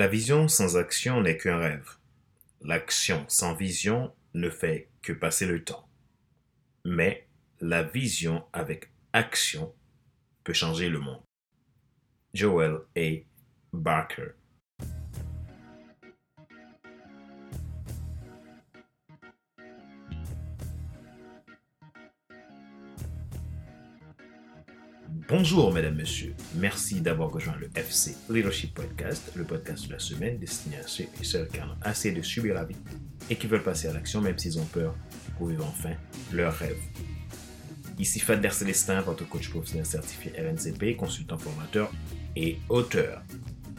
La vision sans action n'est qu'un rêve. L'action sans vision ne fait que passer le temps. Mais la vision avec action peut changer le monde. Joel A. Barker Bonjour, mesdames, messieurs. Merci d'avoir rejoint le FC Leadership Podcast, le podcast de la semaine destiné à ceux et celles qui ont assez de subir la vie et qui veulent passer à l'action même s'ils ont peur pour vivre enfin leur rêve. Ici Fadler Célestin, votre coach professionnel certifié RNCP, consultant formateur et auteur.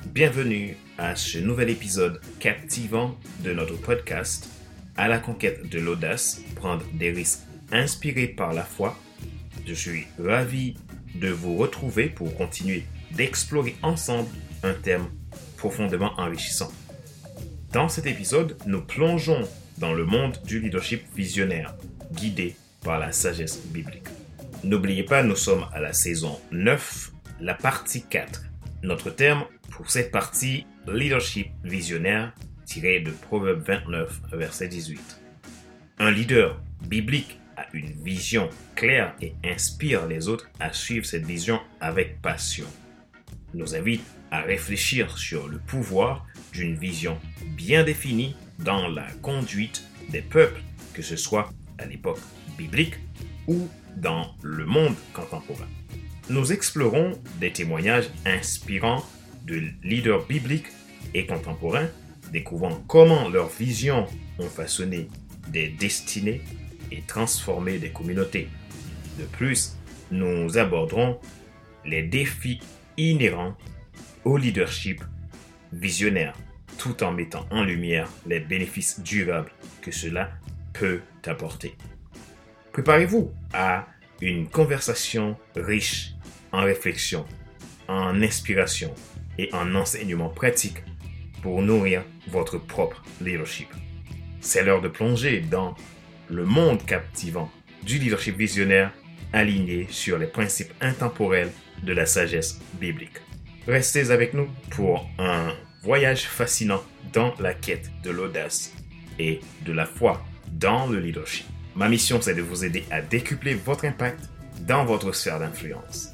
Bienvenue à ce nouvel épisode captivant de notre podcast à la conquête de l'audace, prendre des risques inspirés par la foi. Je suis ravi de vous retrouver pour continuer d'explorer ensemble un thème profondément enrichissant. Dans cet épisode, nous plongeons dans le monde du leadership visionnaire, guidé par la sagesse biblique. N'oubliez pas, nous sommes à la saison 9, la partie 4. Notre terme pour cette partie, leadership visionnaire, tiré de Proverbe 29, verset 18. Un leader biblique une vision claire et inspire les autres à suivre cette vision avec passion. Nous invite à réfléchir sur le pouvoir d'une vision bien définie dans la conduite des peuples, que ce soit à l'époque biblique ou dans le monde contemporain. Nous explorons des témoignages inspirants de leaders bibliques et contemporains, découvrant comment leurs visions ont façonné des destinées et transformer des communautés. De plus, nous aborderons les défis inhérents au leadership visionnaire tout en mettant en lumière les bénéfices durables que cela peut apporter. Préparez-vous à une conversation riche en réflexion, en inspiration et en enseignement pratique pour nourrir votre propre leadership. C'est l'heure de plonger dans le monde captivant du leadership visionnaire aligné sur les principes intemporels de la sagesse biblique. Restez avec nous pour un voyage fascinant dans la quête de l'audace et de la foi dans le leadership. Ma mission, c'est de vous aider à décupler votre impact dans votre sphère d'influence.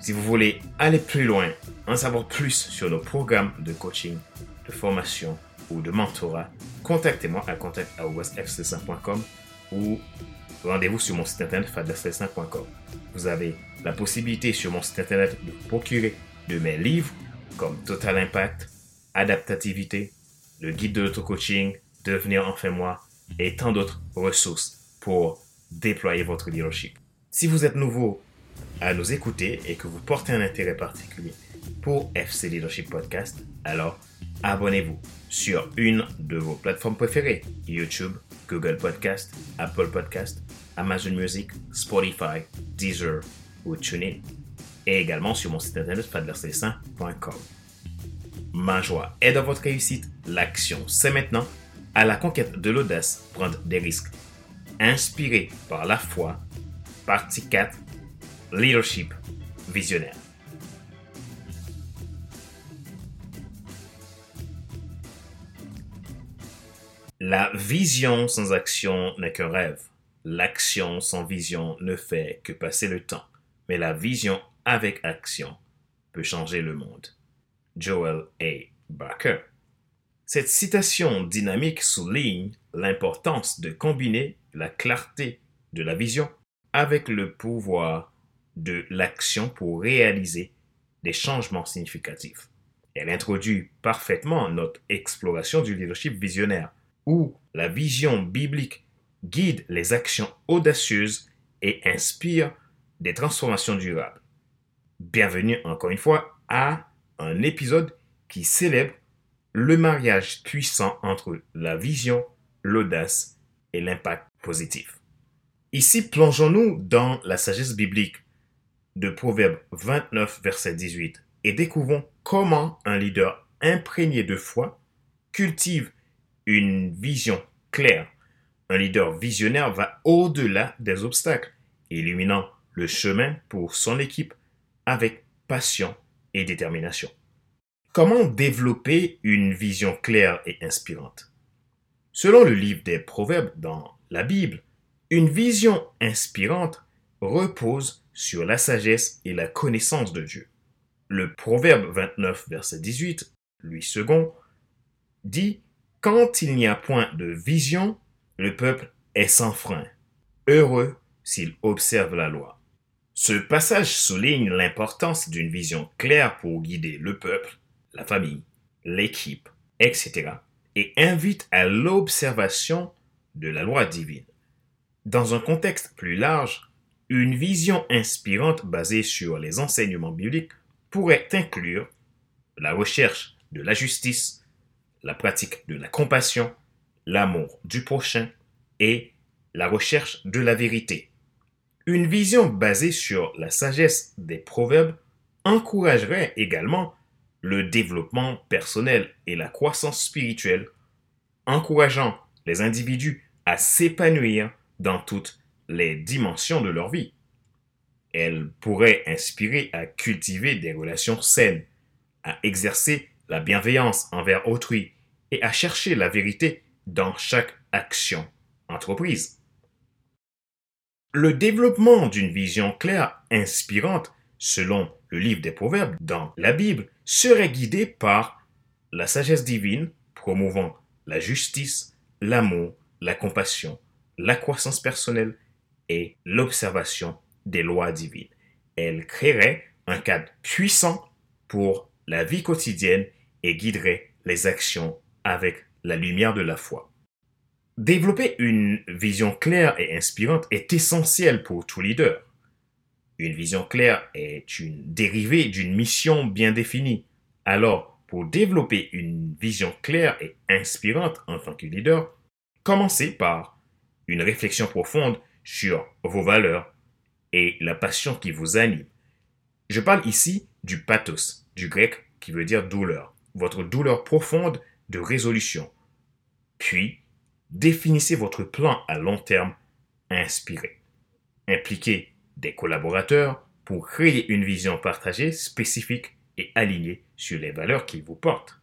Si vous voulez aller plus loin, en savoir plus sur nos programmes de coaching, de formation ou de mentorat, contactez-moi à contact.fc5.com ou rendez-vous sur mon site internet fadlasfestin.com. Vous avez la possibilité sur mon site internet de procurer de mes livres comme Total Impact, Adaptativité, le guide de l'auto-coaching, Devenir enfin moi et tant d'autres ressources pour déployer votre leadership. Si vous êtes nouveau à nous écouter et que vous portez un intérêt particulier pour FC Leadership Podcast, alors abonnez-vous sur une de vos plateformes préférées, YouTube, Google Podcast, Apple Podcast, Amazon Music, Spotify, Deezer ou TuneIn. Et également sur mon site internet fadlercessin.com. Ma joie est dans votre réussite. L'action, c'est maintenant. À la conquête de l'audace, prendre des risques. Inspiré par la foi. Partie 4. Leadership visionnaire. La vision sans action n'est qu'un rêve. L'action sans vision ne fait que passer le temps. Mais la vision avec action peut changer le monde. Joel A. Barker. Cette citation dynamique souligne l'importance de combiner la clarté de la vision avec le pouvoir de l'action pour réaliser des changements significatifs. Elle introduit parfaitement notre exploration du leadership visionnaire où la vision biblique guide les actions audacieuses et inspire des transformations durables. Bienvenue encore une fois à un épisode qui célèbre le mariage puissant entre la vision, l'audace et l'impact positif. Ici, plongeons-nous dans la sagesse biblique de Proverbe 29, verset 18 et découvrons comment un leader imprégné de foi cultive une vision claire. Un leader visionnaire va au-delà des obstacles, illuminant le chemin pour son équipe avec passion et détermination. Comment développer une vision claire et inspirante? Selon le livre des Proverbes dans la Bible, une vision inspirante repose sur la sagesse et la connaissance de Dieu. Le Proverbe 29, verset 18, lui second, dit Quand il n'y a point de vision, le peuple est sans frein. Heureux s'il observe la loi. Ce passage souligne l'importance d'une vision claire pour guider le peuple, la famille, l'équipe, etc. et invite à l'observation de la loi divine. Dans un contexte plus large, une vision inspirante basée sur les enseignements bibliques pourrait inclure la recherche de la justice, la pratique de la compassion, l'amour du prochain et la recherche de la vérité. Une vision basée sur la sagesse des proverbes encouragerait également le développement personnel et la croissance spirituelle, encourageant les individus à s'épanouir dans toutes les dimensions de leur vie. Elle pourrait inspirer à cultiver des relations saines, à exercer la bienveillance envers autrui et à chercher la vérité dans chaque action entreprise. Le développement d'une vision claire, inspirante, selon le livre des Proverbes dans la Bible, serait guidé par la sagesse divine, promouvant la justice, l'amour, la compassion, la croissance personnelle et l'observation des lois divines. Elle créerait un cadre puissant pour la vie quotidienne et guiderait les actions avec la lumière de la foi. Développer une vision claire et inspirante est essentiel pour tout leader. Une vision claire est une dérivée d'une mission bien définie. Alors, pour développer une vision claire et inspirante en tant que leader, commencez par une réflexion profonde sur vos valeurs et la passion qui vous anime. Je parle ici du pathos, du grec qui veut dire douleur, votre douleur profonde de résolution. Puis, définissez votre plan à long terme inspiré. Impliquez des collaborateurs pour créer une vision partagée, spécifique et alignée sur les valeurs qui vous portent.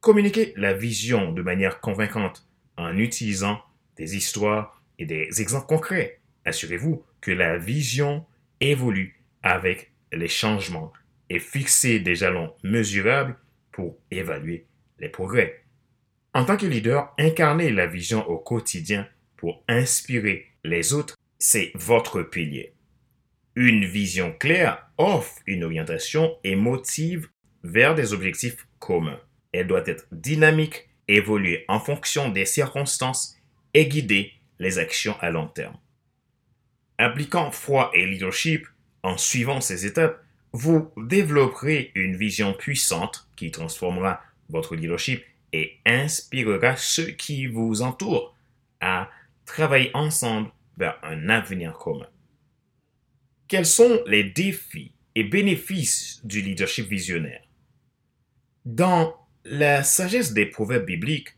Communiquez la vision de manière convaincante en utilisant des histoires et des exemples concrets. Assurez-vous que la vision évolue avec les changements et fixez des jalons mesurables pour évaluer progrès. En tant que leader, incarner la vision au quotidien pour inspirer les autres, c'est votre pilier. Une vision claire offre une orientation et motive vers des objectifs communs. Elle doit être dynamique, évoluer en fonction des circonstances et guider les actions à long terme. Appliquant foi et leadership en suivant ces étapes, vous développerez une vision puissante qui transformera votre leadership et inspirera ceux qui vous entourent à travailler ensemble vers un avenir commun. Quels sont les défis et bénéfices du leadership visionnaire? Dans la sagesse des proverbes bibliques,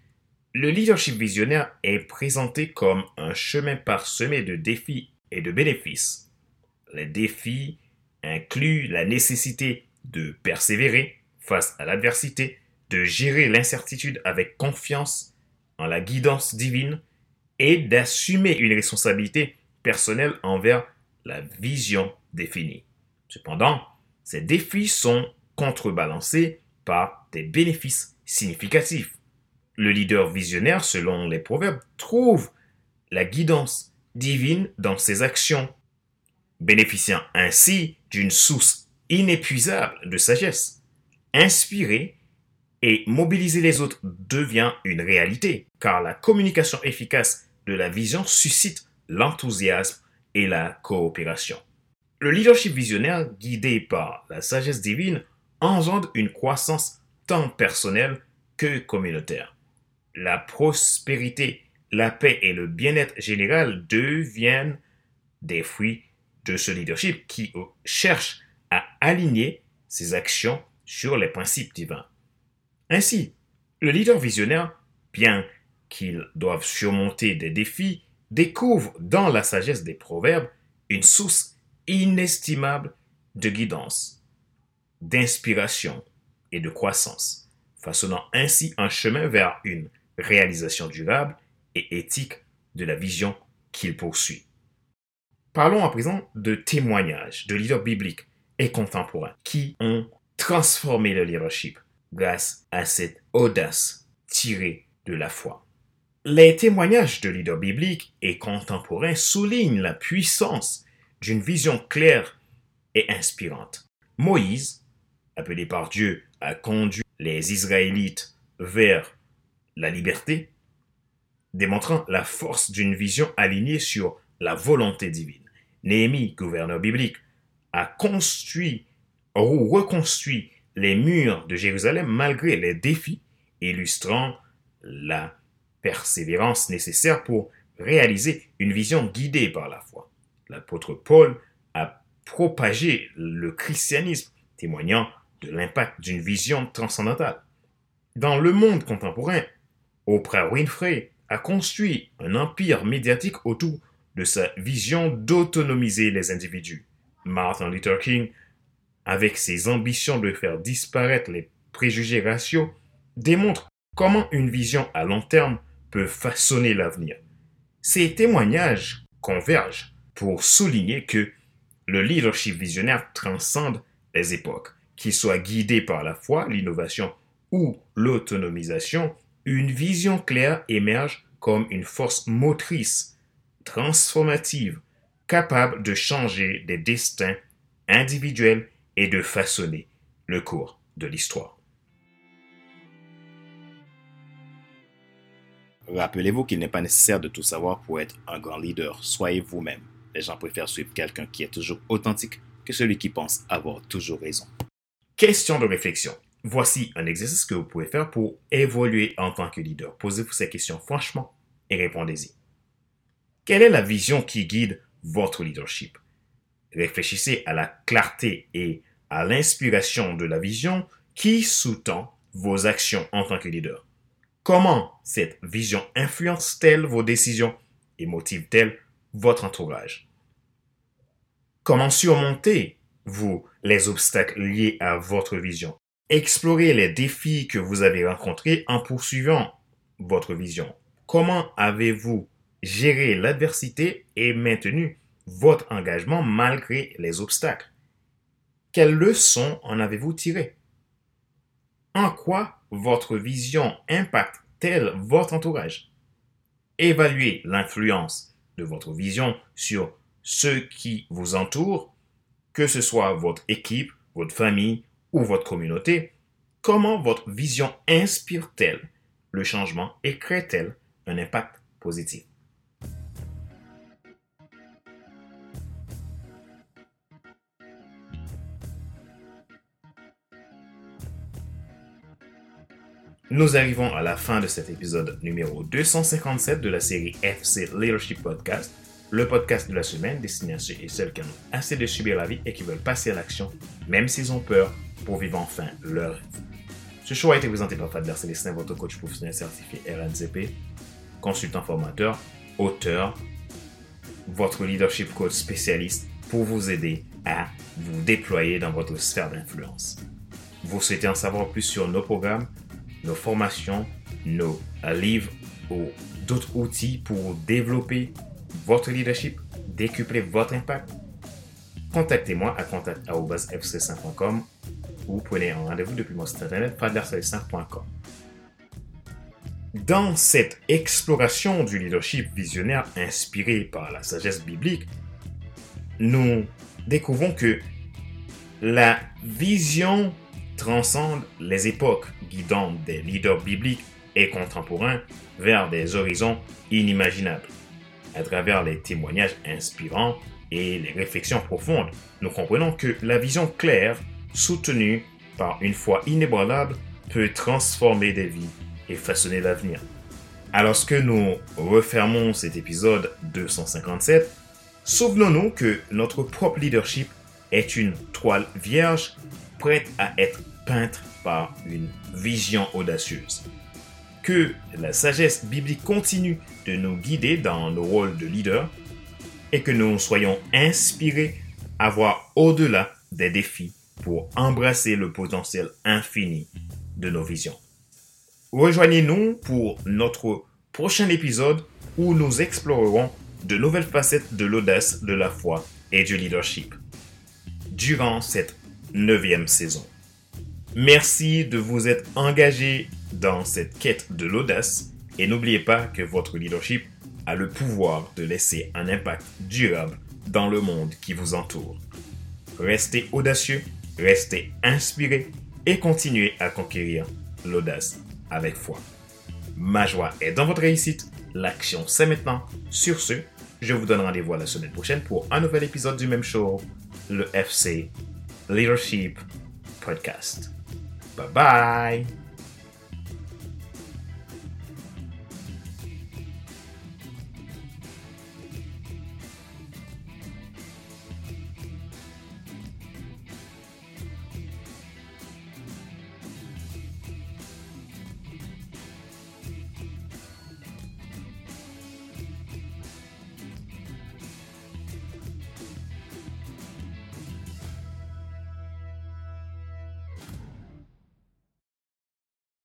le leadership visionnaire est présenté comme un chemin parsemé de défis et de bénéfices. Les défis incluent la nécessité de persévérer face à l'adversité, de gérer l'incertitude avec confiance en la guidance divine et d'assumer une responsabilité personnelle envers la vision définie. Cependant, ces défis sont contrebalancés par des bénéfices significatifs. Le leader visionnaire, selon les proverbes, trouve la guidance divine dans ses actions, bénéficiant ainsi d'une source inépuisable de sagesse. Inspirer et mobiliser les autres devient une réalité, car la communication efficace de la vision suscite l'enthousiasme et la coopération. Le leadership visionnaire, guidé par la sagesse divine, engendre une croissance tant personnelle que communautaire. La prospérité, la paix et le bien-être général deviennent des fruits de ce leadership qui cherche à aligner ses actions sur les principes divins. Ainsi, le leader visionnaire, bien qu'il doive surmonter des défis, découvre dans la sagesse des proverbes une source inestimable de guidance, d'inspiration et de croissance, façonnant ainsi un chemin vers une réalisation durable et éthique de la vision qu'il poursuit. Parlons à présent de témoignages de leaders bibliques et contemporains qui ont transformé le leadership grâce à cette audace tirée de la foi. Les témoignages de leaders bibliques et contemporains soulignent la puissance d'une vision claire et inspirante. Moïse, appelé par Dieu à conduire les Israélites vers la liberté, démontrant la force d'une vision alignée sur la volonté divine. Néhémie, gouverneur biblique, a construit ou reconstruit les murs de Jérusalem malgré les défis, illustrant la persévérance nécessaire pour réaliser une vision guidée par la foi. L'apôtre Paul a propagé le christianisme, témoignant de l'impact d'une vision transcendantale. Dans le monde contemporain, Oprah Winfrey a construit un empire médiatique autour de sa vision d'autonomiser les individus. Martin Luther King, avec ses ambitions de faire disparaître les préjugés raciaux, démontre comment une vision à long terme peut façonner l'avenir. Ces témoignages convergent pour souligner que le leadership visionnaire transcende les époques, qu'il soit guidé par la foi, l'innovation ou l'autonomisation, une vision claire émerge comme une force motrice, transformative, capable de changer des destins individuels et de façonner le cours de l'histoire. Rappelez-vous qu'il n'est pas nécessaire de tout savoir pour être un grand leader. Soyez vous-même. Les gens préfèrent suivre quelqu'un qui est toujours authentique que celui qui pense avoir toujours raison. Question de réflexion. Voici un exercice que vous pouvez faire pour évoluer en tant que leader. Posez-vous ces questions franchement et répondez-y. Quelle est la vision qui guide votre leadership? Réfléchissez à la clarté et à l'inspiration de la vision qui sous-tend vos actions en tant que leader. Comment cette vision influence-t-elle vos décisions et motive-t-elle votre entourage? Comment surmontez-vous les obstacles liés à votre vision? Explorez les défis que vous avez rencontrés en poursuivant votre vision. Comment avez-vous géré l'adversité et maintenu votre engagement malgré les obstacles. Quelles leçons en avez-vous tirées? En quoi votre vision impacte-t-elle votre entourage? Évaluez l'influence de votre vision sur ceux qui vous entourent, que ce soit votre équipe, votre famille ou votre communauté. Comment votre vision inspire-t-elle le changement et crée-t-elle un impact positif? Nous arrivons à la fin de cet épisode numéro 257 de la série FC Leadership Podcast, le podcast de la semaine destiné à ceux et celles qui ont assez de subir la vie et qui veulent passer à l'action, même s'ils ont peur, pour vivre enfin leur rêve. Ce show a été présenté par Fadler Célestin, votre coach professionnel certifié RNCP, consultant formateur, auteur, votre leadership coach spécialiste pour vous aider à vous déployer dans votre sphère d'influence. Vous souhaitez en savoir plus sur nos programmes? Nos formations, nos livres ou d'autres outils pour développer votre leadership, décupler votre impact, contactez-moi à contact.fc5.com ou prenez un rendez-vous depuis mon site internet fadlercelestin.com. Dans cette exploration du leadership visionnaire inspiré par la sagesse biblique, nous découvrons que la vision transcende les époques, guidant des leaders bibliques et contemporains vers des horizons inimaginables. À travers les témoignages inspirants et les réflexions profondes, nous comprenons que la vision claire, soutenue par une foi inébranlable, peut transformer des vies et façonner l'avenir. Alors que nous refermons cet épisode 257, souvenons-nous que notre propre leadership est une toile vierge prête à être par une vision audacieuse. Que la sagesse biblique continue de nous guider dans nos rôles de leader et que nous soyons inspirés à voir au-delà des défis pour embrasser le potentiel infini de nos visions. Rejoignez-nous pour notre prochain épisode où nous explorerons de nouvelles facettes de l'audace, de la foi et du leadership durant cette neuvième saison. Merci de vous être engagé dans cette quête de l'audace et n'oubliez pas que votre leadership a le pouvoir de laisser un impact durable dans le monde qui vous entoure. Restez audacieux, restez inspiré et continuez à conquérir l'audace avec foi. Ma joie est dans votre réussite. L'action, c'est maintenant. Sur ce, je vous donne rendez-vous la semaine prochaine pour un nouvel épisode du même show, le FC Leadership Podcast. Bye bye!